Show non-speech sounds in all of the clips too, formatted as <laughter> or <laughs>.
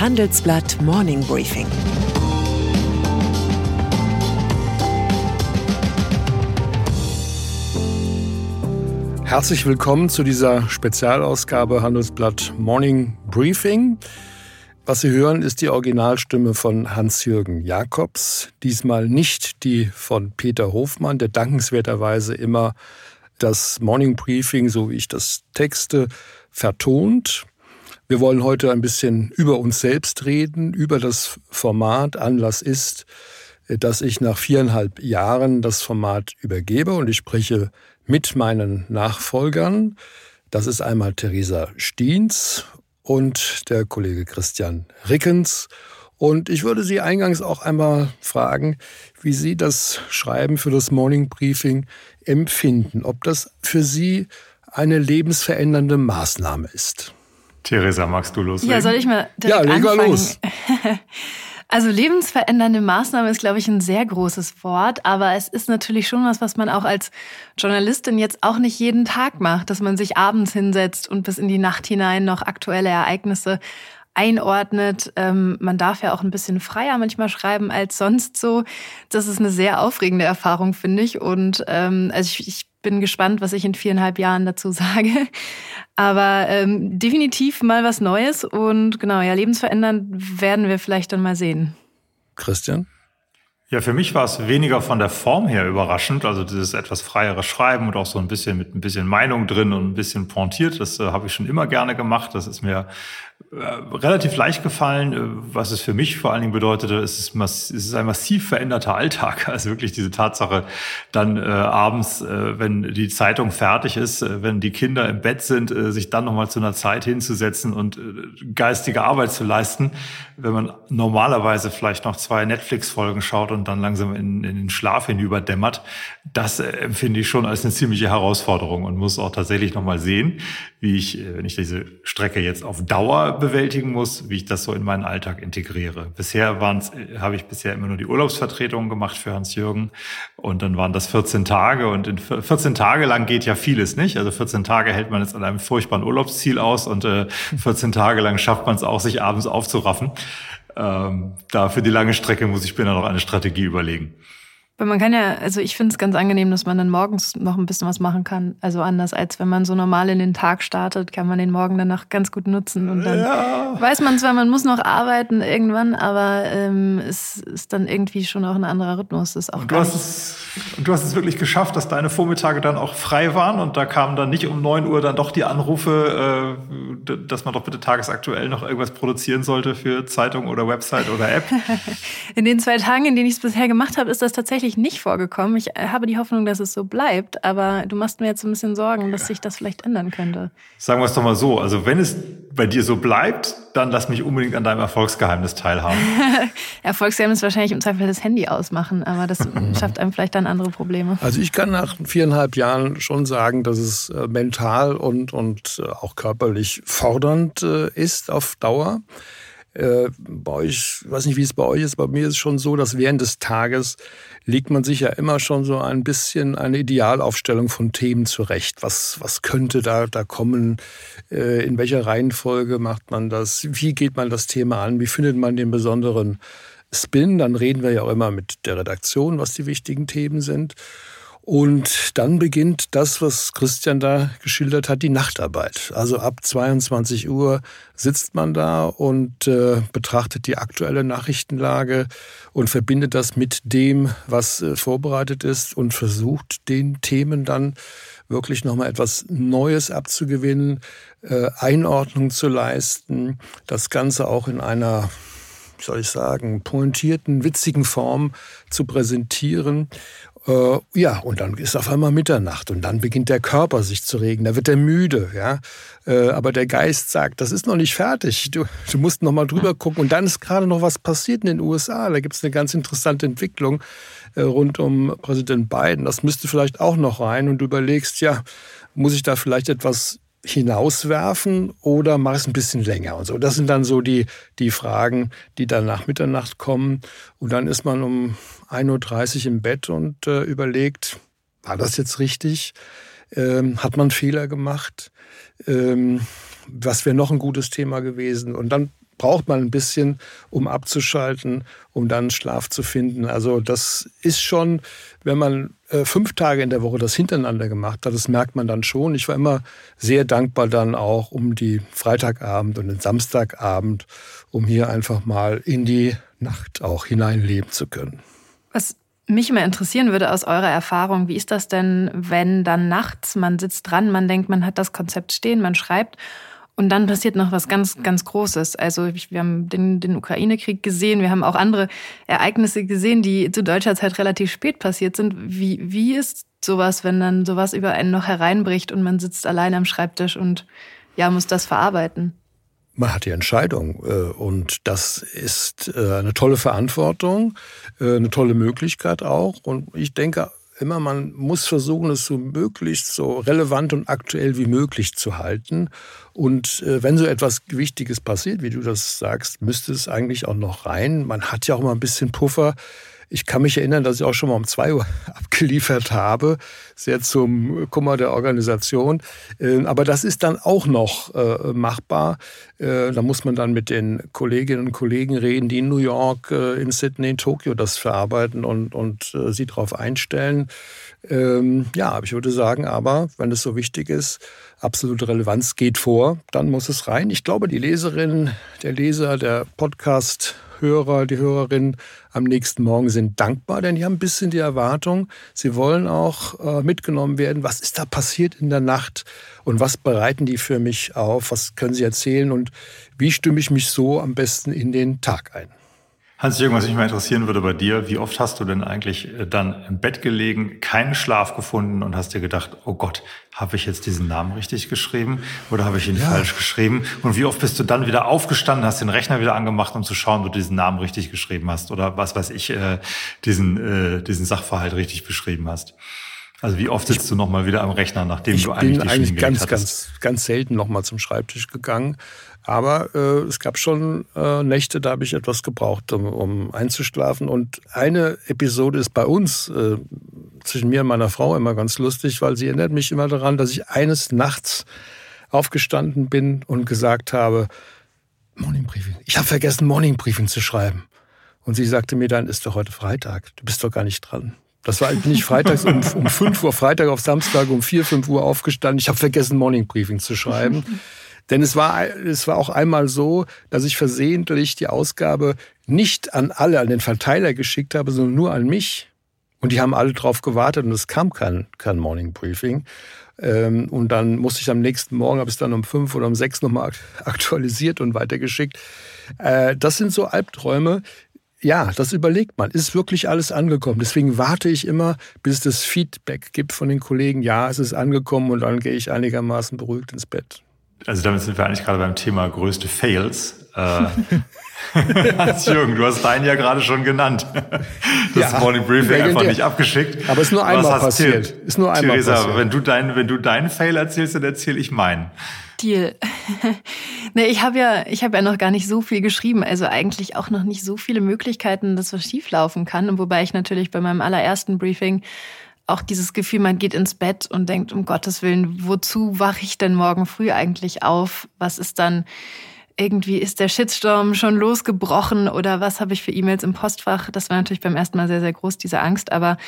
Handelsblatt Morning Briefing. Herzlich willkommen zu dieser Spezialausgabe Handelsblatt Morning Briefing. Was Sie hören, ist die Originalstimme von Hans-Jürgen Jakobs. Diesmal nicht die von Peter Hofmann, der dankenswerterweise immer das Morning Briefing, so wie ich das texte, vertont. Wir wollen heute ein bisschen über uns selbst reden, über das Format. Anlass ist, dass ich nach viereinhalb Jahren das Format übergebe und ich spreche mit meinen Nachfolgern. Das ist einmal Theresa Stiens und der Kollege Christian Rickens. Und ich würde Sie eingangs auch einmal fragen, wie Sie das Schreiben für das Morning Briefing empfinden, ob das für Sie eine lebensverändernde Maßnahme ist. Theresa, magst du loslegen? Ja, soll ich mal direkt Ja, leg mal los. <laughs> Also lebensverändernde Maßnahme ist, glaube ich, ein sehr großes Wort, aber es ist natürlich schon was, was man auch als Journalistin jetzt auch nicht jeden Tag macht, dass man sich abends hinsetzt und bis in die Nacht hinein noch aktuelle Ereignisse einordnet. Ähm, man darf ja auch ein bisschen freier manchmal schreiben als sonst so. Das ist eine sehr aufregende Erfahrung, finde ich. Und ähm, also ich, ich bin gespannt, was ich in viereinhalb Jahren dazu sage. Aber ähm, definitiv mal was Neues und genau, ja, lebensverändernd werden wir vielleicht dann mal sehen. Christian? Ja, für mich war es weniger von der Form her überraschend, also dieses etwas freiere Schreiben und auch so ein bisschen mit ein bisschen Meinung drin und ein bisschen pointiert. Das äh, habe ich schon immer gerne gemacht. Das ist mir relativ leicht gefallen. Äh, was es für mich vor allen Dingen bedeutete, ist es, es ist ein massiv veränderter Alltag. <laughs> Also wirklich diese Tatsache, dann äh, abends, äh, wenn die Zeitung fertig ist, äh, wenn die Kinder im Bett sind, äh, sich dann nochmal zu einer Zeit hinzusetzen und geistige Arbeit zu leisten, wenn man normalerweise vielleicht noch zwei Netflix-Folgen schaut und dann langsam in, in den Schlaf hinüberdämmert. Das empfinde ich schon als eine ziemliche Herausforderung und muss auch tatsächlich nochmal sehen, wie ich, wenn ich diese Strecke jetzt auf Dauer bewältigen muss, wie ich das so in meinen Alltag integriere. Bisher waren's, habe ich bisher immer nur die Urlaubsvertretungen gemacht für Hans-Jürgen und dann waren das 14 Tage und in 14 Tage lang geht ja vieles nicht. Also 14 Tage hält man jetzt an einem furchtbaren Urlaubsziel aus und äh, 14 Tage lang schafft man es auch, sich abends aufzuraffen. Ähm, da für die lange Strecke muss ich später noch eine Strategie überlegen. Weil man kann ja, also ich finde es ganz angenehm, dass man dann morgens noch ein bisschen was machen kann. Also anders als wenn man so normal in den Tag startet, kann man den Morgen dann noch ganz gut nutzen. Und dann ja. weiß man zwar, man muss noch arbeiten irgendwann, aber ähm, es ist dann irgendwie schon auch ein anderer Rhythmus. Das ist auch und, du hast es, und du hast es wirklich geschafft, dass deine Vormittage dann auch frei waren und da kamen dann nicht um neun Uhr dann doch die Anrufe, äh, dass man doch bitte tagesaktuell noch irgendwas produzieren sollte für Zeitung oder Website oder App. <laughs> in den zwei Tagen, in denen ich es bisher gemacht habe, ist das tatsächlich tatsächlich nicht vorgekommen. Ich äh, habe die Hoffnung, dass es so bleibt, aber du machst mir jetzt ein bisschen Sorgen, dass sich das vielleicht ändern könnte. Sagen wir es doch mal so, also wenn es bei dir so bleibt, dann lass mich unbedingt an deinem Erfolgsgeheimnis teilhaben. <laughs> Erfolgsgeheimnis wahrscheinlich im Zweifel das Handy ausmachen, aber das <laughs> schafft einem vielleicht dann andere Probleme. Also ich kann nach viereinhalb Jahren schon sagen, dass es äh, mental und, und äh, auch körperlich fordernd ist auf Dauer. Äh, bei euch, ich weiß nicht, wie es bei euch ist, bei mir ist es schon so, dass während des Tages legt man sich ja immer schon so ein bisschen eine Idealaufstellung von Themen zurecht. Was, was könnte da, da kommen? Äh, in welcher Reihenfolge macht man das? Wie geht man das Thema an? Wie findet man den besonderen Spin? Dann reden wir ja auch immer mit der Redaktion, was die wichtigen Themen sind. Und dann beginnt das, was Christian da geschildert hat, die Nachtarbeit. Also ab 22 Uhr sitzt man da und äh, betrachtet die aktuelle Nachrichtenlage und verbindet das mit dem, was äh, vorbereitet ist und versucht den Themen dann wirklich nochmal etwas Neues abzugewinnen, äh, Einordnung zu leisten, das Ganze auch in einer soll ich sagen, pointierten, witzigen Form zu präsentieren äh, ja, und dann ist auf einmal Mitternacht und dann beginnt der Körper sich zu regen, da wird er müde, ja. Äh, aber der Geist sagt, das ist noch nicht fertig, du, du musst noch mal drüber gucken. Und dann ist gerade noch was passiert in den USA, da gibt es eine ganz interessante Entwicklung äh, rund um Präsident Biden. Das müsste vielleicht auch noch rein und du überlegst, ja, muss ich da vielleicht etwas hinauswerfen oder mach es ein bisschen länger und so. Das sind dann so die, die Fragen, die dann nach Mitternacht kommen. Und dann ist man um 1.30 Uhr im Bett und äh, überlegt, war das jetzt richtig? Ähm, hat man Fehler gemacht? Ähm, was wäre noch ein gutes Thema gewesen? Und dann braucht man ein bisschen, um abzuschalten, um dann Schlaf zu finden. Also das ist schon, wenn man äh, fünf Tage in der Woche das hintereinander gemacht hat, das merkt man dann schon. Ich war immer sehr dankbar dann auch um die Freitagabend und den Samstagabend, um hier einfach mal in die Nacht auch hineinleben zu können. Was mich immer interessieren würde aus eurer Erfahrung, wie ist das denn, wenn dann nachts man sitzt dran, man denkt, man hat das Konzept stehen, man schreibt und dann passiert noch was ganz, ganz Großes. Also wir haben den, den Ukraine-Krieg gesehen, wir haben auch andere Ereignisse gesehen, die zu deutscher Zeit relativ spät passiert sind. Wie, wie ist sowas, wenn dann sowas über einen noch hereinbricht und man sitzt allein am Schreibtisch und ja, muss das verarbeiten? Man hat die Entscheidung äh, und das ist äh, eine tolle Verantwortung, äh, eine tolle Möglichkeit auch. Und ich denke, immer, man muss versuchen, es so möglichst so relevant und aktuell wie möglich zu halten. Und äh, wenn so etwas Wichtiges passiert, wie du das sagst, müsste es eigentlich auch noch rein. Man hat ja auch mal ein bisschen Puffer. Ich kann mich erinnern, dass ich auch schon mal um zwei Uhr <laughs> abgeliefert habe, sehr zum Kummer der Organisation. Ähm, aber das ist dann auch noch äh, machbar. Äh, da muss man dann mit den Kolleginnen und Kollegen reden, die in New York, äh, in Sydney, in Tokio das verarbeiten und, und sie darauf einstellen. Ähm, ja, ich würde sagen, aber wenn es so wichtig ist, absolute Relevanz geht vor, dann muss es rein. Ich glaube, die Leserin, der Leser, der Podcast Hörer, die Hörerinnen am nächsten Morgen sind dankbar, denn die haben ein bisschen die Erwartung, sie wollen auch äh, mitgenommen werden. Was ist da passiert in der Nacht und was bereiten die für mich auf? Was können sie erzählen und wie stimme ich mich so am besten in den Tag ein? Hans-Jürgen, was mich mal interessieren würde bei dir, wie oft hast du denn eigentlich äh, dann im Bett gelegen, keinen Schlaf gefunden und hast dir gedacht, oh Gott, habe ich jetzt diesen Namen richtig geschrieben oder habe ich ihn ja. falsch geschrieben? Und wie oft bist du dann wieder aufgestanden, hast den Rechner wieder angemacht, um zu schauen, ob du diesen Namen richtig geschrieben hast oder was weiß ich, äh, diesen, äh, diesen Sachverhalt richtig beschrieben hast? Also wie oft sitzt du nochmal wieder am Rechner, nachdem du eigentlich die Ich bin eigentlich ganz, ganz, ganz selten nochmal zum Schreibtisch gegangen. Aber äh, es gab schon äh, Nächte, da habe ich etwas gebraucht, um, um, einzuschlafen. Und eine Episode ist bei uns äh, zwischen mir und meiner Frau immer ganz lustig, weil sie erinnert mich immer daran, dass ich eines Nachts aufgestanden bin und gesagt habe, Morning Briefing. Ich habe vergessen, Morning Briefing zu schreiben. Und sie sagte mir dann, ist doch heute Freitag, du bist doch gar nicht dran. Das war, bin ich freitags um, um 5 Uhr, Freitag auf Samstag um 4, 5 Uhr aufgestanden. Ich habe vergessen, Morning Briefing zu schreiben. Denn es war, es war auch einmal so, dass ich versehentlich die Ausgabe nicht an alle, an den Verteiler geschickt habe, sondern nur an mich. Und die haben alle drauf gewartet und es kam kein, kein Morning Briefing. Ähm, und dann musste ich am nächsten Morgen, habe ich es dann um fünf oder um sechs nochmal aktualisiert und weitergeschickt. Äh, das sind so Albträume. Ja, das überlegt man. Ist wirklich alles angekommen? Deswegen warte ich immer, bis es das Feedback gibt von den Kollegen. Ja, es ist angekommen und dann gehe ich einigermaßen beruhigt ins Bett. Also damit sind wir eigentlich gerade beim Thema größte Fails. Äh, <laughs> Hans-Jürgen, du hast deinen ja gerade schon genannt. Das ja, Morning Briefing einfach nicht abgeschickt. Aber es ist nur einmal passiert. Ist nur einmal Theresa, passiert. wenn du deinen, wenn du deinen Fail erzählst, dann erzähle ich meinen. Deal. <laughs> nee, ich habe ja, ich habe ja noch gar nicht so viel geschrieben, also eigentlich auch noch nicht so viele Möglichkeiten, dass was schieflaufen kann. Und wobei ich natürlich bei meinem allerersten Briefing auch dieses Gefühl, man geht ins Bett und denkt, um Gottes Willen, wozu wache ich denn morgen früh eigentlich auf? Was ist dann irgendwie, ist der Shitstorm schon losgebrochen oder was habe ich für E-Mails im Postfach? Das war natürlich beim ersten Mal sehr, sehr groß, diese Angst. Aber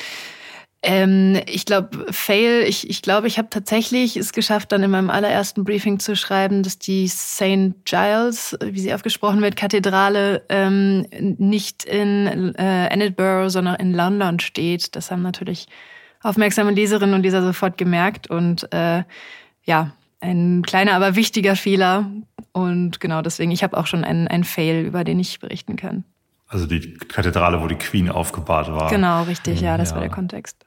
ähm, ich glaube, Fail, ich, ich glaube, ich habe tatsächlich es geschafft, dann in meinem allerersten Briefing zu schreiben, dass die St. Giles, wie sie aufgesprochen wird, Kathedrale ähm, nicht in äh, Edinburgh, sondern in London steht. Das haben natürlich aufmerksame Leserinnen und Leser sofort gemerkt. Und äh, ja, ein kleiner, aber wichtiger Fehler. Und genau deswegen, ich habe auch schon einen, einen Fail, über den ich berichten kann. Also die Kathedrale, wo die Queen aufgebahrt war. Genau, richtig, ja, das ja. war der Kontext.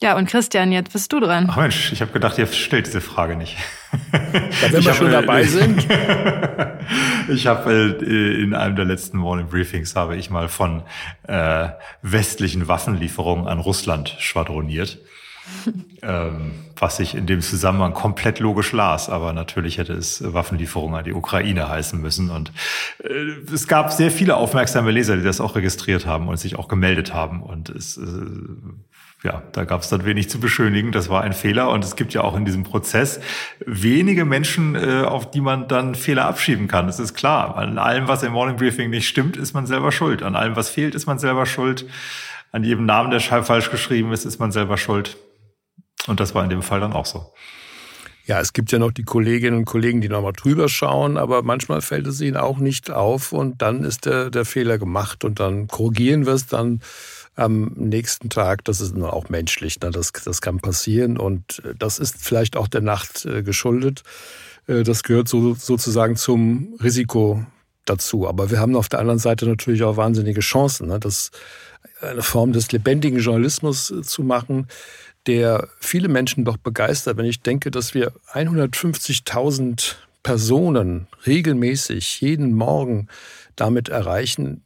Ja, und Christian, jetzt bist du dran. Ach Mensch, ich habe gedacht, ihr stellt diese Frage nicht. Ja, wenn wir schon dabei sind. <laughs> ich habe äh, in einem der letzten Morning Briefings habe ich mal von äh, westlichen Waffenlieferungen an Russland schwadroniert. <laughs> ähm, was ich in dem Zusammenhang komplett logisch las, aber natürlich hätte es Waffenlieferungen an die Ukraine heißen müssen. Und äh, es gab sehr viele aufmerksame Leser, die das auch registriert haben und sich auch gemeldet haben. Und es äh, ja, da gab es dann wenig zu beschönigen. Das war ein Fehler. Und es gibt ja auch in diesem Prozess wenige Menschen, äh, auf die man dann Fehler abschieben kann. Das ist klar. An allem, was im Morning Briefing nicht stimmt, ist man selber schuld. An allem, was fehlt, ist man selber schuld. An jedem Namen, der falsch geschrieben ist, ist man selber schuld. Und das war in dem Fall dann auch so. Ja, es gibt ja noch die Kolleginnen und Kollegen, die nochmal drüber schauen, aber manchmal fällt es ihnen auch nicht auf und dann ist der, der Fehler gemacht und dann korrigieren wir es dann am nächsten Tag. Das ist auch menschlich, ne? das, das kann passieren und äh, das ist vielleicht auch der Nacht äh, geschuldet. Äh, das gehört so, sozusagen zum Risiko dazu. Aber wir haben auf der anderen Seite natürlich auch wahnsinnige Chancen, ne? das eine Form des lebendigen Journalismus zu machen, der viele Menschen doch begeistert. Wenn ich denke, dass wir 150.000 Personen regelmäßig jeden Morgen damit erreichen,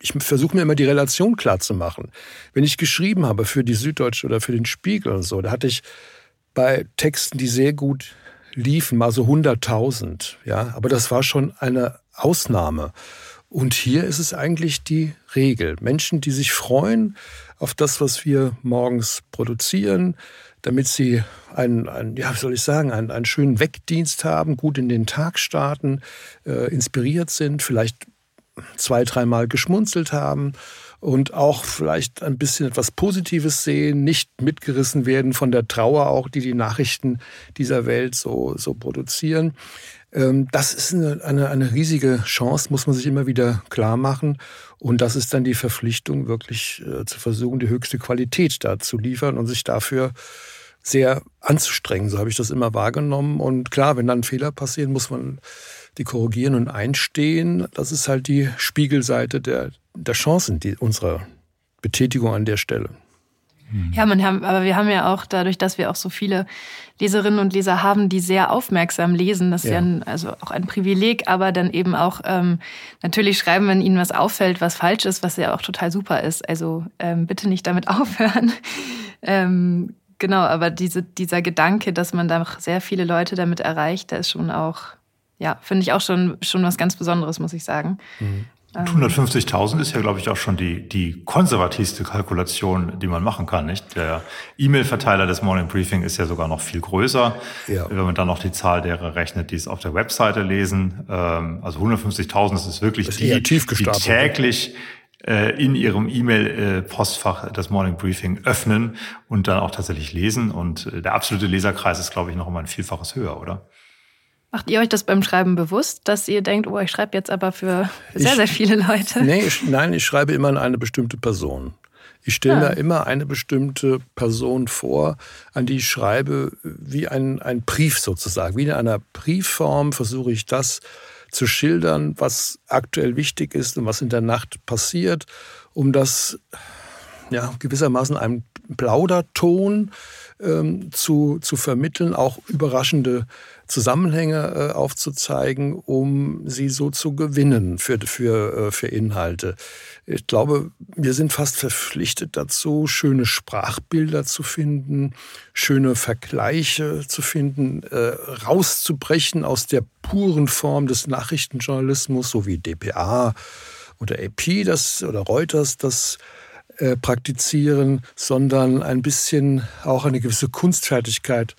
ich versuche mir immer die Relation klar zu machen. Wenn ich geschrieben habe für die Süddeutsche oder für den Spiegel und so, da hatte ich bei Texten, die sehr gut liefen, mal so 100.000. Ja, aber das war schon eine Ausnahme. Und hier ist es eigentlich die Regel. Menschen, die sich freuen auf das, was wir morgens produzieren, damit sie einen, einen ja, soll ich sagen, einen, einen schönen Wegdienst haben, gut in den Tag starten, äh, inspiriert sind, vielleicht zwei, dreimal geschmunzelt haben und auch vielleicht ein bisschen etwas Positives sehen, nicht mitgerissen werden von der Trauer auch, die die Nachrichten dieser Welt so, so produzieren. Ähm, das ist eine, eine, eine riesige Chance, muss man sich immer wieder klar machen. Und das ist dann die Verpflichtung, wirklich äh, zu versuchen, die höchste Qualität da zu liefern und sich dafür sehr anzustrengen. So habe ich das immer wahrgenommen. Und klar, wenn dann Fehler passieren, muss man die korrigieren und einstehen. Das ist halt die Spiegelseite der, der Chancen die, unserer Betätigung an der Stelle. Hm. Ja, man haben, aber wir haben ja auch dadurch, dass wir auch so viele Leserinnen und Leser haben, die sehr aufmerksam lesen. Das ist ja, ja ein, also auch ein Privileg, aber dann eben auch ähm, natürlich schreiben, wenn ihnen was auffällt, was falsch ist, was ja auch total super ist. Also ähm, bitte nicht damit <laughs> aufhören. ähm, genau, aber diese, dieser Gedanke, dass man da sehr viele Leute damit erreicht, der ist schon auch ja, finde ich auch schon, schon was ganz Besonderes, muss ich sagen. Mhm. 150.000 ähm, ist ja, glaube ich, auch schon die, die konservativste Kalkulation, die man machen kann, nicht? Der E-Mail-Verteiler des Morning Briefing ist ja sogar noch viel größer. Ja. Wenn man dann noch die Zahl derer rechnet, die es auf der Webseite lesen. Ähm, also 150.000 ist wirklich ist die, die täglich äh, in ihrem E-Mail-Postfach das Morning Briefing öffnen und dann auch tatsächlich lesen. Und äh, der absolute Leserkreis ist, glaube ich, noch immer ein Vielfaches höher, oder? Macht ihr euch das beim Schreiben bewusst, dass ihr denkt, oh, ich schreibe jetzt aber für sehr, ich, sehr viele Leute? Nee, ich, nein, ich schreibe immer an eine bestimmte Person. Ich stelle ja. mir immer eine bestimmte Person vor, an die ich schreibe, wie ein, ein Brief sozusagen. Wie in einer Briefform versuche ich das zu schildern, was aktuell wichtig ist und was in der Nacht passiert, um das ja, gewissermaßen einem Plauderton ähm, zu, zu vermitteln, auch überraschende Zusammenhänge äh, aufzuzeigen, um sie so zu gewinnen für, für, äh, für Inhalte. Ich glaube, wir sind fast verpflichtet dazu, schöne Sprachbilder zu finden, schöne Vergleiche zu finden, äh, rauszubrechen aus der puren Form des Nachrichtenjournalismus, so wie dpa oder AP das, oder Reuters das äh, praktizieren, sondern ein bisschen auch eine gewisse Kunstfertigkeit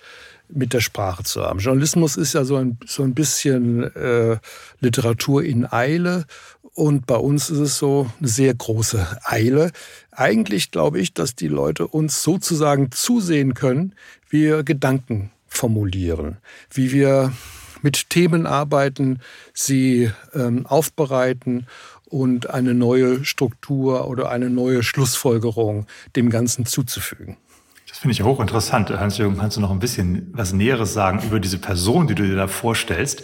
mit der Sprache zu haben. Journalismus ist ja so ein, so ein bisschen äh, Literatur in Eile und bei uns ist es so eine sehr große Eile. Eigentlich glaube ich, dass die Leute uns sozusagen zusehen können, wie wir Gedanken formulieren, wie wir mit Themen arbeiten, sie ähm, aufbereiten und eine neue Struktur oder eine neue Schlussfolgerung dem Ganzen zuzufügen. Finde ich hochinteressant. Hans-Jürgen, kannst du noch ein bisschen was Näheres sagen über diese Person, die du dir da vorstellst?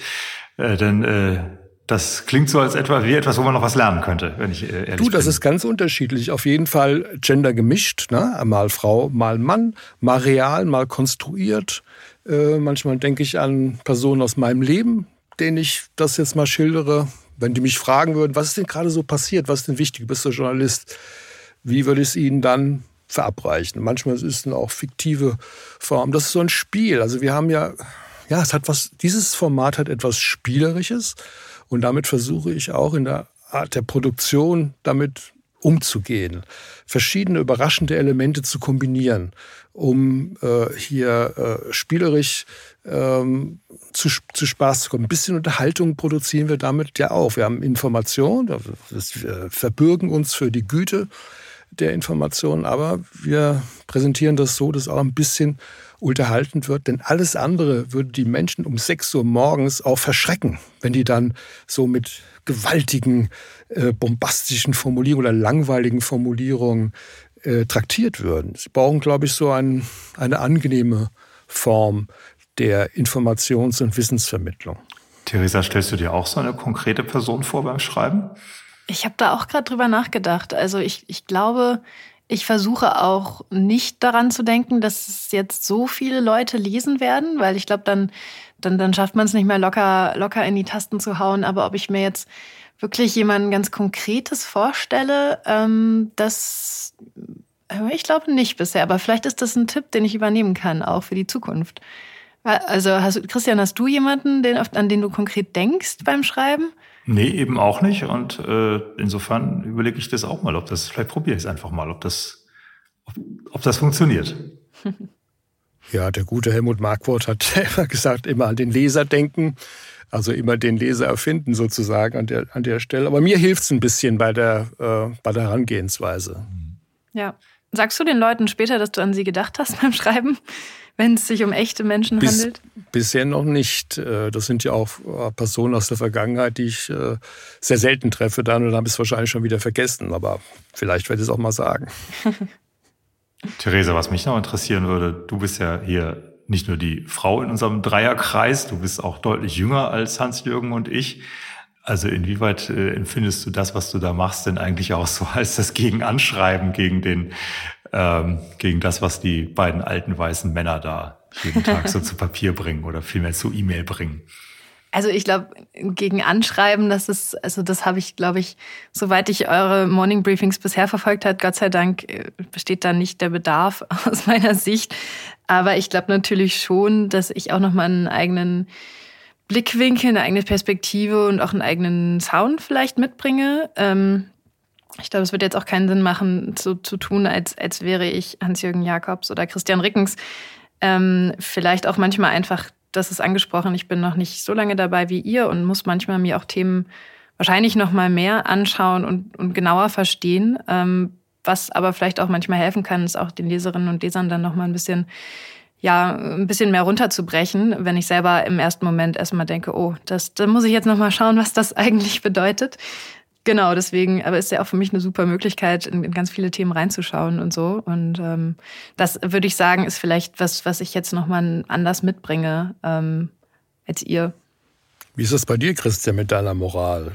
Äh, denn äh, Das klingt so als etwa wie etwas, wo man noch was lernen könnte, wenn ich äh, ehrlich Du, das bin. ist ganz unterschiedlich. Auf jeden Fall Gender gemischt, ne? mal Frau, mal Mann, mal real, mal konstruiert. Äh, manchmal denke ich an Personen aus meinem Leben, denen ich das jetzt mal schildere. Wenn die mich fragen würden, was ist denn gerade so passiert, was ist denn wichtig, du bist der Journalist, wie würde ich es ihnen dann verabreichen? Manchmal ist es dann auch fiktive Form. Das ist so ein Spiel. Also wir haben ja, ja, es hat was, dieses Format hat etwas Spielerisches und damit versuche ich auch in der Art der Produktion damit umzugehen, verschiedene überraschende Elemente zu kombinieren, um äh, hier äh, spielerisch ähm, zu, zu Spaß zu kommen. Ein bisschen Unterhaltung produzieren wir damit ja auch. Wir haben Information, wir verbürgen uns für die Güte der Informationen, aber wir präsentieren das so, dass auch ein bisschen unterhaltend wird, denn alles andere würde die Menschen um 6 Uhr morgens auch verschrecken, wenn die dann so mit gewaltigen, äh, bombastischen Formulierungen oder langweiligen Formulierungen äh, traktiert würden. Sie brauchen, glaube ich, so ein, eine angenehme Form der Informations- und Wissensvermittlung. Theresa, stellst du dir auch so eine konkrete Person vor beim Schreiben? Ich habe da auch gerade drüber nachgedacht. Also ich, ich glaube, ich versuche auch nicht daran zu denken, dass es jetzt so viele Leute lesen werden, weil ich glaube, dann, dann, dann schafft man es nicht mehr locker, locker in die Tasten zu hauen. Aber ob ich mir jetzt wirklich jemanden ganz Konkretes vorstelle, ähm, das ich glaube nicht bisher. Aber vielleicht ist das ein Tipp, den ich übernehmen kann, auch für die Zukunft. Also hast, Christian, hast du jemanden, den, an den du konkret denkst beim Schreiben? Nee, eben auch nicht. Und äh, insofern überlege ich das auch mal, ob das, vielleicht probiere ich es einfach mal, ob das, ob, ob das funktioniert. <laughs> Ja, der gute Helmut Markwort hat <laughs> immer gesagt, immer an den Leser denken, also immer den Leser erfinden sozusagen an der, an der Stelle. Aber mir hilft es ein bisschen bei der, äh, bei der Herangehensweise. Ja. Sagst du den Leuten später, dass du an sie gedacht hast <laughs> beim Schreiben? Wenn es sich um echte Menschen Bis, handelt? Bisher noch nicht. Äh, das sind ja auch äh, Personen aus der Vergangenheit, die ich äh, sehr selten treffe dann und habe es wahrscheinlich schon wieder vergessen. Aber vielleicht werde ich es auch mal sagen. <laughs> Theresa, was mich noch interessieren würde, du bist ja hier nicht nur die Frau in unserem Dreierkreis, du bist auch deutlich jünger als Hans-Jürgen und ich. Also inwieweit äh, empfindest du das, was du da machst, denn eigentlich auch so als das Gegenanschreiben gegen den ähm, gegen das, was die beiden alten weißen Männer da jeden Tag so <laughs> zu Papier bringen oder vielmehr zu E-Mail bringen. Also ich glaube, gegen Anschreiben, das ist, also das habe ich, glaube ich, soweit ich eure Morning Briefings bisher verfolgt hat, Gott sei Dank äh, besteht da nicht der Bedarf <laughs> aus meiner Sicht. Aber ich glaube natürlich schon, dass ich auch nochmal einen eigenen Blickwinkel, eine eigene Perspektive und auch einen eigenen Sound vielleicht mitbringe. Ähm, ich glaube, es wird jetzt auch keinen Sinn machen, zu, zu tun, als, als wäre ich Hans-Jürgen Jakobs oder Christian Rickens. Ähm, vielleicht auch manchmal einfach, das ist angesprochen, ich bin noch nicht so lange dabei wie ihr und muss manchmal mir auch Themen wahrscheinlich noch mal mehr anschauen und, und genauer verstehen. Ähm, was aber vielleicht auch manchmal helfen kann, ist auch den Leserinnen und Lesern dann noch mal ein bisschen ja, ein bisschen mehr runterzubrechen, wenn ich selber im ersten Moment erstmal denke, oh, das, da muss ich jetzt noch mal schauen, was das <laughs> eigentlich bedeutet. Genau, deswegen, aber ist ja auch für mich eine super Möglichkeit, in, in ganz viele Themen reinzuschauen und so. Und ähm, das würde ich sagen, ist vielleicht was, was ich jetzt nochmal anders mitbringe ähm, als ihr. Wie ist das bei dir, Christian, mit deiner Moral?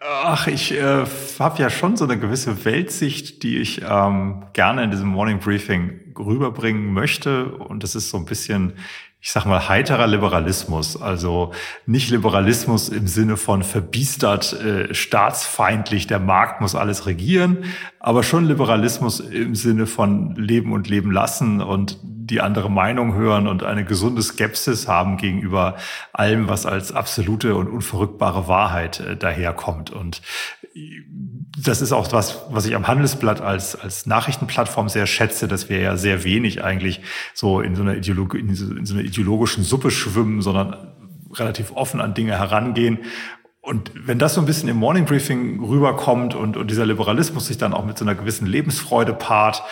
Ach, ich äh, habe ja schon so eine gewisse Weltsicht, die ich ähm, gerne in diesem Morning Briefing rüberbringen möchte. Und das ist so ein bisschen ich sag mal, heiterer Liberalismus, also nicht Liberalismus im Sinne von verbiestert, äh, staatsfeindlich, der Markt muss alles regieren, aber schon Liberalismus im Sinne von leben und leben lassen und die andere Meinung hören und eine gesunde Skepsis haben gegenüber allem, was als absolute und unverrückbare Wahrheit äh, daherkommt. Und das ist auch was, was ich am Handelsblatt als, als Nachrichtenplattform sehr schätze, dass wir ja sehr wenig eigentlich so in so einer, Ideologie, in so, in so einer ideologischen Suppe schwimmen, sondern relativ offen an Dinge herangehen. Und wenn das so ein bisschen im Morning Briefing rüberkommt und, und dieser Liberalismus sich dann auch mit so einer gewissen Lebensfreude paart,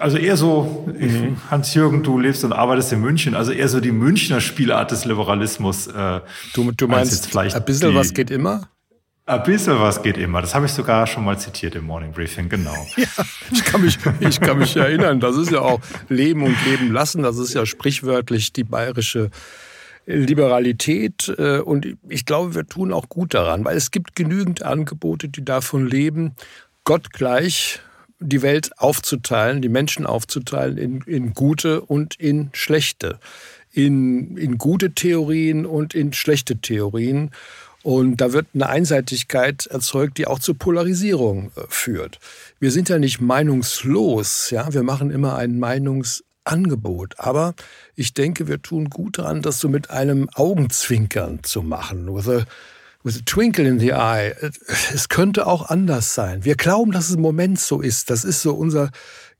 also eher so, mhm. Hans-Jürgen, du lebst und arbeitest in München, also eher so die Münchner Spielart des Liberalismus. Äh, du, du meinst, vielleicht ein bisschen die, was geht immer? Ein bisschen was geht immer. Das habe ich sogar schon mal zitiert im Morning Briefing, genau. <laughs> Ja, ich kann mich, ich kann mich erinnern. Das ist ja auch Leben und Leben lassen. Das ist ja sprichwörtlich die bayerische Liberalität. Äh, und ich glaube, wir tun auch gut daran, weil es gibt genügend Angebote, die davon leben, Gott gleich die Welt aufzuteilen, die Menschen aufzuteilen in, in gute und in schlechte. In, in gute Theorien und in schlechte Theorien. Und da wird eine Einseitigkeit erzeugt, die auch zur Polarisierung äh, führt. Wir sind ja nicht meinungslos, ja. Wir machen immer ein Meinungsangebot. Aber ich denke, wir tun gut daran, das so mit einem Augenzwinkern zu machen. With a, with a twinkle in the eye. Es könnte auch anders sein. Wir glauben, dass es im Moment so ist. Das ist so unser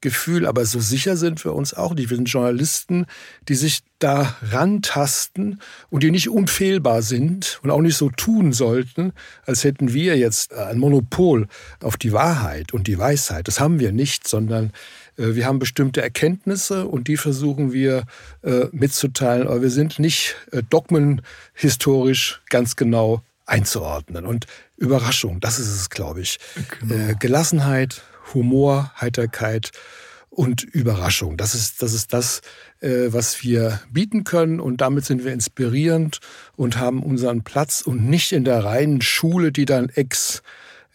Gefühl, aber so sicher sind wir uns auch nicht. Wir sind Journalisten, die sich da rantasten und die nicht unfehlbar sind und auch nicht so tun sollten, als hätten wir jetzt ein Monopol auf die Wahrheit und die Weisheit. Das haben wir nicht, sondern wir haben bestimmte Erkenntnisse und die versuchen wir äh, mitzuteilen, aber wir sind nicht äh, dogmenhistorisch ganz genau einzuordnen. Und Überraschung, das ist es, glaube ich. Genau. Gelassenheit, Humor, Heiterkeit und Überraschung. Das ist das, ist das äh, was wir bieten können und damit sind wir inspirierend und haben unseren Platz und nicht in der reinen Schule, die dann ex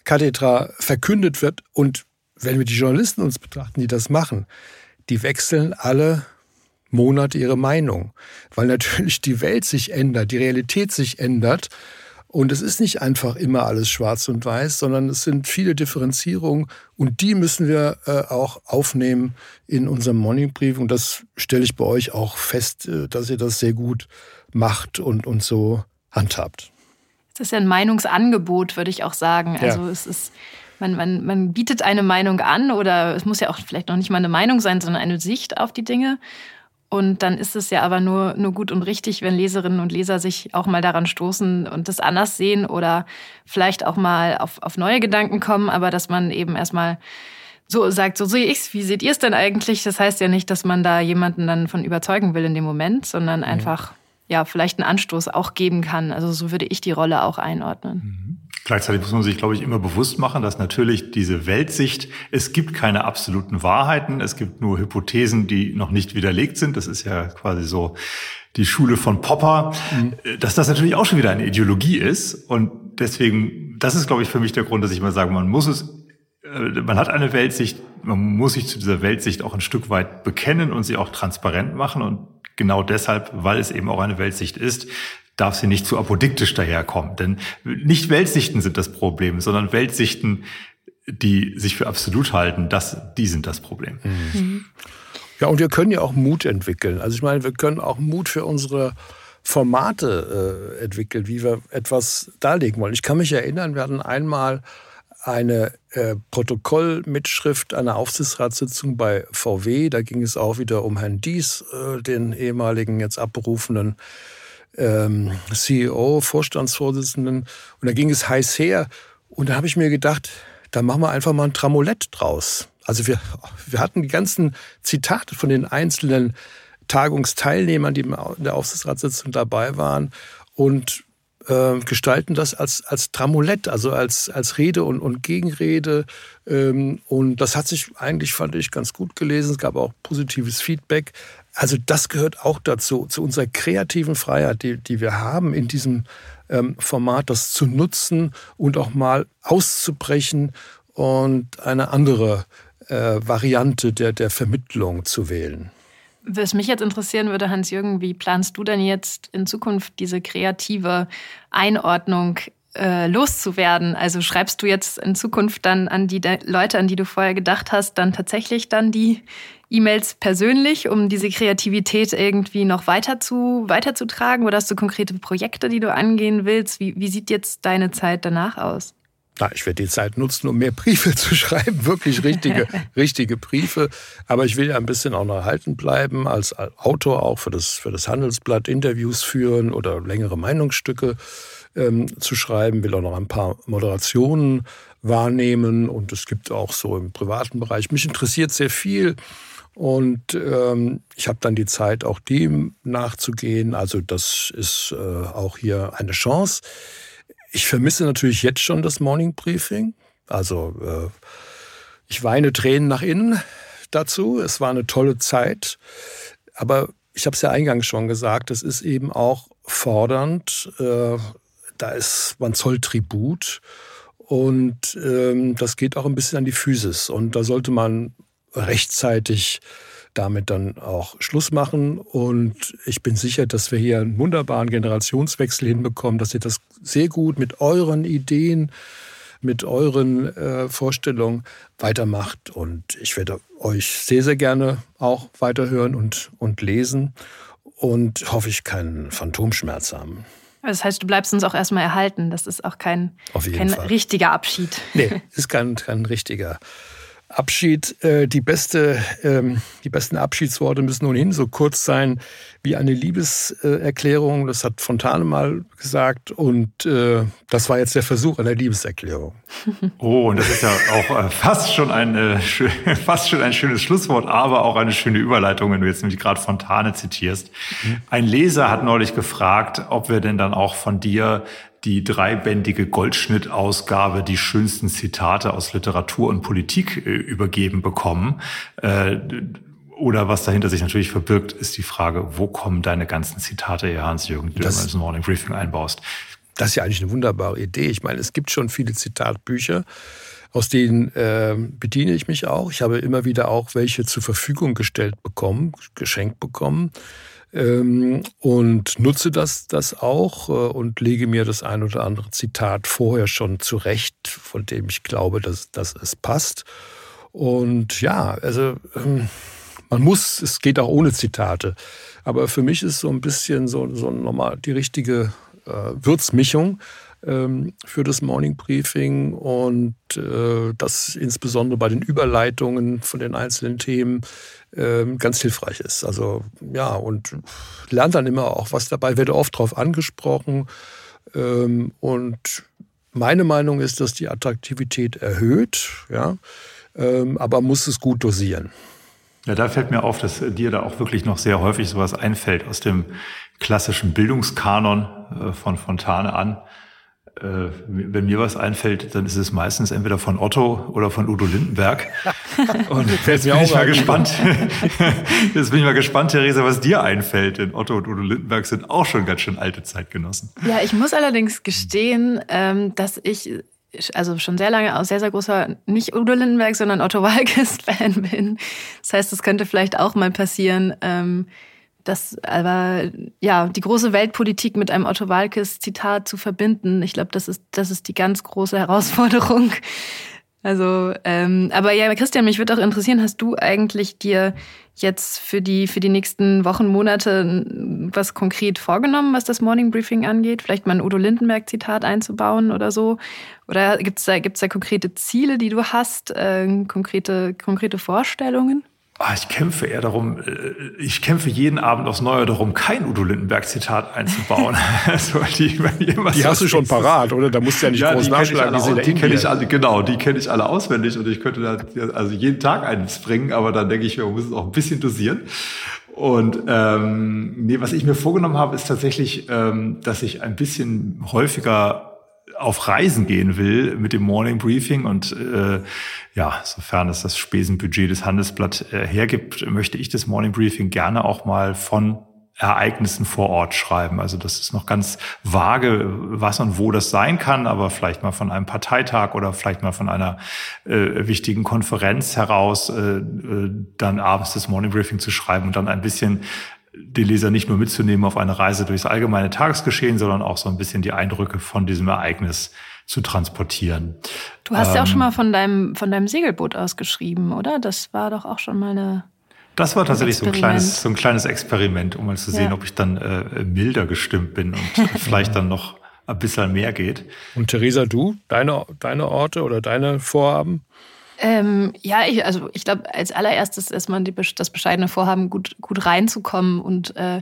cathedra verkündet wird. Und wenn wir die Journalisten uns betrachten, die das machen, die wechseln alle Monate ihre Meinung, weil natürlich die Welt sich ändert, die Realität sich ändert und es ist nicht einfach immer alles schwarz und weiß, sondern es sind viele Differenzierungen und die müssen wir äh, auch aufnehmen in unserem Morningbrief. Und das stelle ich bei euch auch fest, äh, dass ihr das sehr gut macht und, und so handhabt. Es ist ja ein Meinungsangebot, würde ich auch sagen. Also ja. es ist, man, man, man bietet eine Meinung an oder es muss ja auch vielleicht noch nicht mal eine Meinung sein, sondern eine Sicht auf die Dinge. Und dann ist es ja aber nur, nur gut und richtig, wenn Leserinnen und Leser sich auch mal daran stoßen und das anders sehen oder vielleicht auch mal auf, auf neue Gedanken kommen, aber dass man eben erstmal so sagt, so sehe ich's, wie seht ihr es denn eigentlich? Das heißt ja nicht, dass man da jemanden dann von überzeugen will in dem Moment, sondern einfach, ja, ja vielleicht einen Anstoß auch geben kann. Also so würde ich die Rolle auch einordnen. Mhm. Gleichzeitig muss man sich, glaube ich, immer bewusst machen, dass natürlich diese Weltsicht, es gibt keine absoluten Wahrheiten, es gibt nur Hypothesen, die noch nicht widerlegt sind. Das ist ja quasi so die Schule von Popper, mhm. dass das natürlich auch schon wieder eine Ideologie ist. Und deswegen, das ist, glaube ich, für mich der Grund, dass ich mal sage, man muss es, äh, man hat eine Weltsicht, man muss sich zu dieser Weltsicht auch ein Stück weit bekennen und sie auch transparent machen. Und genau deshalb, weil es eben auch eine Weltsicht ist, darf sie nicht zu apodiktisch daherkommen. Denn nicht Weltsichten sind das Problem, sondern Weltsichten, die sich für absolut halten, das, die sind das Problem. Mhm. Ja, und wir können ja auch Mut entwickeln. Also ich meine, wir können auch Mut für unsere Formate äh, entwickeln, wie wir etwas darlegen wollen. Ich kann mich erinnern, wir hatten einmal eine äh, Protokollmitschrift einer Aufsichtsratssitzung bei VW. Da ging es auch wieder um Herrn Dies, äh, den ehemaligen, jetzt abberufenen ähm, CEO, Vorstandsvorsitzenden. Und da ging es heiß her. Und da habe ich mir gedacht, da machen wir einfach mal ein Tramolett draus. Also wir, wir hatten die ganzen Zitate von den einzelnen Tagungsteilnehmern, die in der Aufsichtsratssitzung dabei waren und äh, gestalten das als, als Tramolett, also als, als Rede und, und Gegenrede. Ähm, und das hat sich eigentlich, fand ich, ganz gut gelesen. Es gab auch positives Feedback. Also das gehört auch dazu, zu unserer kreativen Freiheit, die, die wir haben in diesem ähm, Format, das zu nutzen und auch mal auszubrechen und eine andere äh, Variante der, der Vermittlung zu wählen. Was mich jetzt interessieren würde, Hans-Jürgen, wie planst du denn jetzt in Zukunft diese kreative Einordnung äh, loszuwerden? Also schreibst du jetzt in Zukunft dann an die Leute, an die du vorher gedacht hast, dann tatsächlich dann die E-Mails persönlich, um diese Kreativität irgendwie noch weiter zu, weiterzutragen? Oder hast du konkrete Projekte, die du angehen willst? Wie, wie sieht jetzt deine Zeit danach aus? Na, ich werde die Zeit nutzen, um mehr <laughs> Briefe zu schreiben, wirklich richtige, <laughs> richtige Briefe. Aber ich will ja ein bisschen auch noch erhalten bleiben, als Autor auch für das, für das Handelsblatt Interviews führen oder längere Meinungsstücke ähm, zu schreiben, will auch noch ein paar Moderationen wahrnehmen und es gibt auch so im privaten Bereich. Mich interessiert sehr viel und ähm, ich habe dann die Zeit, auch dem nachzugehen. Also das ist äh, auch hier eine Chance. Ich vermisse natürlich jetzt schon das Morning Briefing. Also äh, ich weine Tränen nach innen dazu. Es war eine tolle Zeit. Aber ich habe es ja eingangs schon gesagt, es ist eben auch fordernd. Äh, da ist, man zollt Tribut. Und ähm, das geht auch ein bisschen an die Physis. Und da sollte man rechtzeitig damit dann auch Schluss machen. Und ich bin sicher, dass wir hier einen wunderbaren Generationswechsel hinbekommen, dass ihr das sehr gut mit euren Ideen, mit euren äh, Vorstellungen weitermacht. Und ich werde euch sehr, sehr gerne auch weiterhören und, und lesen. Und hoffe ich keinen Phantomschmerz haben. Das heißt, du bleibst uns auch erstmal erhalten. Das ist auch kein, kein richtiger Abschied. Nee, <laughs> ist kein, kein richtiger Abschied. Äh, die, beste, ähm, die besten Abschiedsworte müssen ohnehin so kurz sein wie eine Liebeserklärung. Das hat Fontane mal gesagt. Und äh, das war jetzt der Versuch einer Liebeserklärung. <laughs> Oh, und das ist ja auch äh, fast, schon ein, <laughs> fast schon ein schönes Schlusswort, aber auch eine schöne Überleitung, wenn du jetzt nämlich gerade Fontane zitierst. Mhm. Ein Leser hat neulich gefragt, ob wir denn dann auch von dir die dreibändige Goldschnittausgabe die schönsten Zitate aus Literatur und Politik äh, übergeben bekommen. Äh, oder was dahinter sich natürlich verbirgt, ist die Frage, wo kommen deine ganzen Zitate her, Hans-Jürgen, die das, du ins Morning Briefing einbaust? Das ist ja eigentlich eine wunderbare Idee. Ich meine, es gibt schon viele Zitatbücher, aus denen äh, bediene ich mich auch. Ich habe immer wieder auch welche zur Verfügung gestellt bekommen, geschenkt bekommen ähm, und nutze das, das auch äh, und lege mir das ein oder andere Zitat vorher schon zurecht, von dem ich glaube, dass, dass es passt. Und ja, also ähm, man muss, es geht auch ohne Zitate. Aber für mich ist so ein bisschen so, so normal die richtige äh, Würzmischung ähm, für das Morning Briefing und äh, das insbesondere bei den Überleitungen von den einzelnen Themen ähm, ganz hilfreich ist. Also ja, und lernt dann immer auch was dabei, werde oft darauf angesprochen. Ähm, und meine Meinung ist, dass die Attraktivität erhöht, ja, ähm, aber muss es gut dosieren. Ja, da fällt mir auf, dass dir da auch wirklich noch sehr häufig sowas einfällt aus dem klassischen Bildungskanon äh, von Fontane an. Äh, wenn mir was einfällt, dann ist es meistens entweder von Otto oder von Udo Lindenberg. <laughs> Und jetzt bin ich mal gespannt. <laughs> Jetzt bin ich mal gespannt, Theresa, was dir einfällt. Denn Otto und Udo Lindenberg sind auch schon ganz schön alte Zeitgenossen. Ja, ich muss allerdings gestehen, ähm, dass ich also schon sehr lange auch sehr, sehr großer, nicht Udo Lindenberg, sondern Otto Walkes-Fan bin. Das heißt, es könnte vielleicht auch mal passieren, ähm, das aber ja die große Weltpolitik mit einem Otto Walkes Zitat zu verbinden, ich glaube, das ist das ist die ganz große Herausforderung. Also, ähm, aber ja, Christian, mich würde auch interessieren, hast du eigentlich dir jetzt für die für die nächsten Wochen Monate was konkret vorgenommen, was das Morning Briefing angeht? Vielleicht mal ein Udo Lindenberg Zitat einzubauen oder so? Oder gibt's da gibt's da konkrete Ziele, die du hast, äh, konkrete konkrete Vorstellungen? Ah, ich kämpfe eher darum, äh, ich kämpfe jeden Abend aufs Neue darum, kein Udo Lindenberg-Zitat einzubauen. <laughs> <laughs> also die, die hast du schon parat, oder? Da musst du ja nicht ja, groß nachschlagen. Die, alle, die kenne ich alle, genau, die kenne ich alle auswendig und ich könnte da also jeden Tag eines bringen, aber dann denke ich, man muss es auch ein bisschen dosieren. Und ähm, nee, was ich mir vorgenommen habe, ist tatsächlich, ähm, dass ich ein bisschen häufiger auf Reisen gehen will mit dem Morning Briefing und äh, ja, sofern es das Spesenbudget des Handelsblatt äh, hergibt, möchte ich das Morning Briefing gerne auch mal von Ereignissen vor Ort schreiben. Also das ist noch ganz vage, was und wo das sein kann, aber vielleicht mal von einem Parteitag oder vielleicht mal von einer äh, wichtigen Konferenz heraus, äh, äh, dann abends das Morning Briefing zu schreiben und dann ein bisschen den Leser nicht nur mitzunehmen auf eine Reise durchs allgemeine Tagesgeschehen, sondern auch so ein bisschen die Eindrücke von diesem Ereignis zu transportieren. Du hast ähm, ja auch schon ähm, mal von deinem, von deinem Segelboot ausgeschrieben, oder? Das war doch auch schon mal eine. Das war tatsächlich so ein kleines, so ein kleines Experiment, um mal zu sehen, ja. ob ich dann äh, milder gestimmt bin und <laughs> vielleicht dann noch ein bisschen mehr geht. Und Theresa, du, deine, deine Orte oder deine Vorhaben? Ähm, ja, ich, also ich glaube, als allererstes erstmal die, das bescheidene Vorhaben, gut, gut reinzukommen und äh,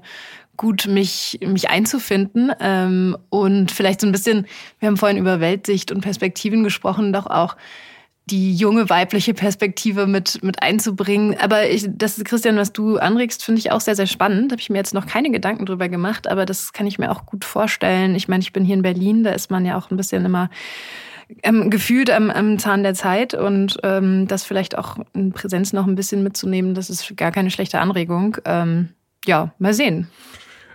gut mich, mich einzufinden. Ähm, und vielleicht so ein bisschen, wir haben vorhin über Weltsicht und Perspektiven gesprochen, doch auch die junge weibliche Perspektive mit, mit einzubringen. Aber ich, das, Christian, was du anregst, finde ich auch sehr, sehr spannend. Habe ich mir jetzt noch keine Gedanken drüber gemacht, aber das kann ich mir auch gut vorstellen. Ich meine, ich bin hier in Berlin, da ist man ja auch ein bisschen immer ähm, gefühlt am, am Zahn der Zeit und ähm, das vielleicht auch in Präsenz noch ein bisschen mitzunehmen, das ist gar keine schlechte Anregung. Ähm, ja, mal sehen.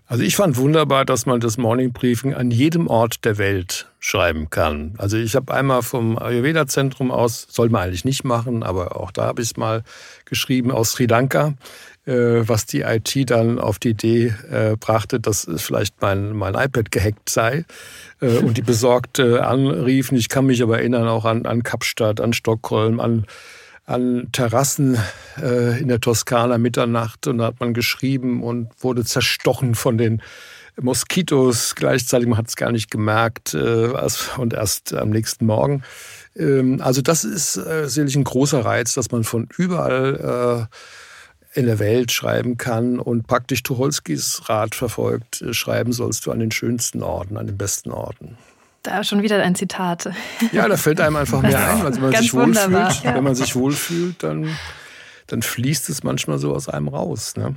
Also ich fand wunderbar, dass man das Morning Briefing an jedem Ort der Welt schreiben kann. Also ich habe einmal vom Ayurveda-Zentrum aus, soll man eigentlich nicht machen, aber auch da habe ich es mal geschrieben, aus Sri Lanka, was die IT dann auf die Idee äh, brachte, dass vielleicht mein, mein iPad gehackt sei äh, und die besorgt äh, <laughs> anriefen. Ich kann mich aber erinnern auch an, an Kapstadt, an Stockholm, an an Terrassen äh, in der Toskana Mitternacht und da hat man geschrieben und wurde zerstochen von den Moskitos. Gleichzeitig, man hat es gar nicht gemerkt äh, und erst am nächsten Morgen. Ähm, also das ist äh, sicherlich ein großer Reiz, dass man von überall äh, in der Welt schreiben kann und praktisch Tucholskis Rat verfolgt, äh, schreiben sollst du an den schönsten Orten, an den besten Orten. Da schon wieder ein Zitat. Ja, da fällt einem einfach mehr ein. Also wenn man sich wohlfühlt, ja. wenn man sich wohlfühlt, dann, dann fließt es manchmal so aus einem raus. Ne?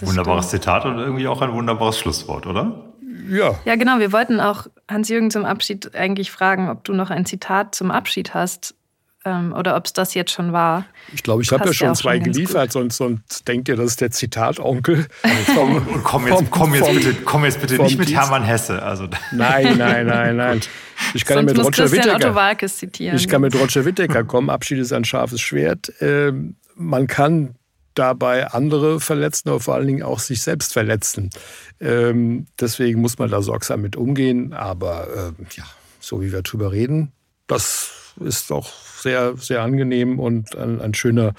Wunderbares stimmt. Zitat und irgendwie auch ein wunderbares Schlusswort, oder? Ja. Ja, genau. Wir wollten auch Hans-Jürgen zum Abschied eigentlich fragen, ob du noch ein Zitat zum Abschied hast, oder ob es das jetzt schon war. Ich glaube, ich habe ja schon zwei schon geliefert, sonst, sonst denkt ihr, das ist der Zitat-Onkel. <laughs> Und komm jetzt, komm jetzt bitte, komm jetzt bitte nicht mit Dienst. Hermann Hesse. Also. Nein, nein, nein, nein. <laughs> Ich kann sonst mit Roger Whittaker. zitieren. Ich kann mit Roger Whittaker kommen. Abschied ist ein scharfes Schwert. Ähm, man kann dabei andere verletzen, aber vor allen Dingen auch sich selbst verletzen. Ähm, deswegen muss man da sorgsam mit umgehen. Aber äh, ja, so wie wir drüber reden, das ist auch sehr, sehr angenehm und ein, ein schöner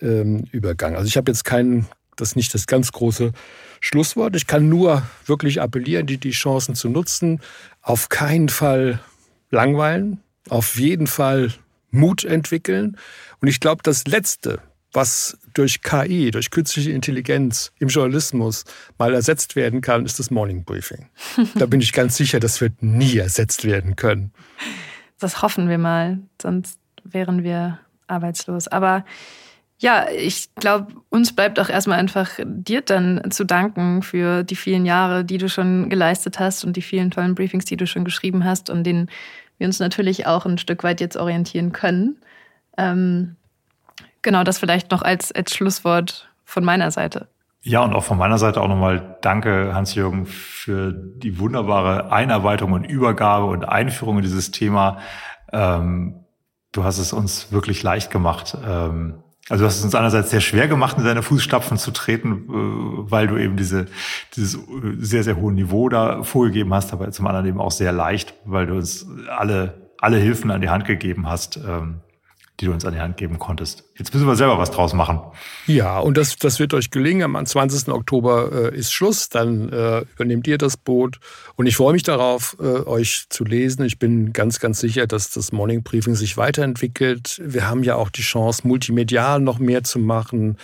ähm, Übergang. Also ich habe jetzt kein, das ist nicht das ganz große Schlusswort. Ich kann nur wirklich appellieren, die, die Chancen zu nutzen. Auf keinen Fall langweilen, auf jeden Fall Mut entwickeln. Und ich glaube, das Letzte, was durch KI, durch künstliche Intelligenz im Journalismus mal ersetzt werden kann, ist das Morning Briefing. <laughs> da bin ich ganz sicher, das wird nie ersetzt werden können. Das hoffen wir mal, sonst wären wir arbeitslos. Aber ja, ich glaube, uns bleibt auch erstmal einfach dir dann zu danken für die vielen Jahre, die du schon geleistet hast und die vielen tollen Briefings, die du schon geschrieben hast und denen wir uns natürlich auch ein Stück weit jetzt orientieren können. Ähm, genau, das vielleicht noch als, als Schlusswort von meiner Seite. Ja, und auch von meiner Seite auch nochmal danke, Hans-Jürgen, für die wunderbare Einarbeitung und Übergabe und Einführung in dieses Thema. Ähm, du hast es uns wirklich leicht gemacht. Ähm, also du hast es uns einerseits sehr schwer gemacht, in deine Fußstapfen zu treten, äh, weil du eben diese, dieses sehr, sehr hohe Niveau da vorgegeben hast, aber zum anderen eben auch sehr leicht, weil du uns alle, alle Hilfen an die Hand gegeben hast, ähm, die du uns an die Hand geben konntest. Jetzt müssen wir selber was draus machen. Ja, und das, das wird euch gelingen. Am 20. Oktober äh, ist Schluss, dann äh, übernehmt ihr das Boot. Und ich freue mich darauf, äh, euch zu lesen. Ich bin ganz, ganz sicher, dass das Morning Briefing sich weiterentwickelt. Wir haben ja auch die Chance, multimedial noch mehr zu machen.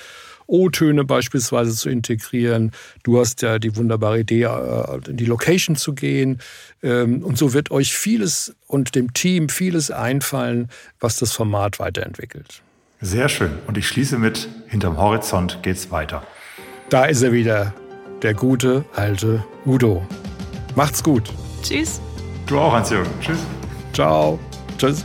O-Töne beispielsweise zu integrieren. Du hast ja die wunderbare Idee, äh, in die Location zu gehen. Ähm, und so wird euch vieles und dem Team vieles einfallen, was das Format weiterentwickelt. Sehr schön. Und ich schließe mit, hinterm Horizont geht's weiter. Da ist er wieder, der gute alte Udo. Macht's gut. Tschüss. Du auch, Hans-Jürgen. Tschüss. Ciao. Tschüss.